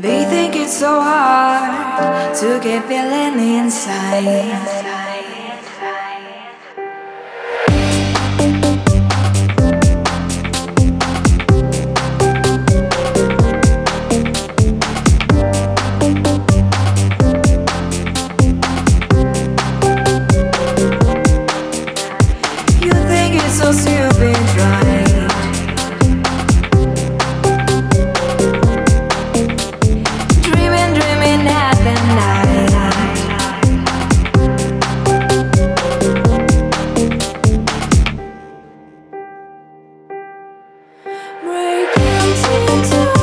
They think it's so hard to get feeling inside. so serious to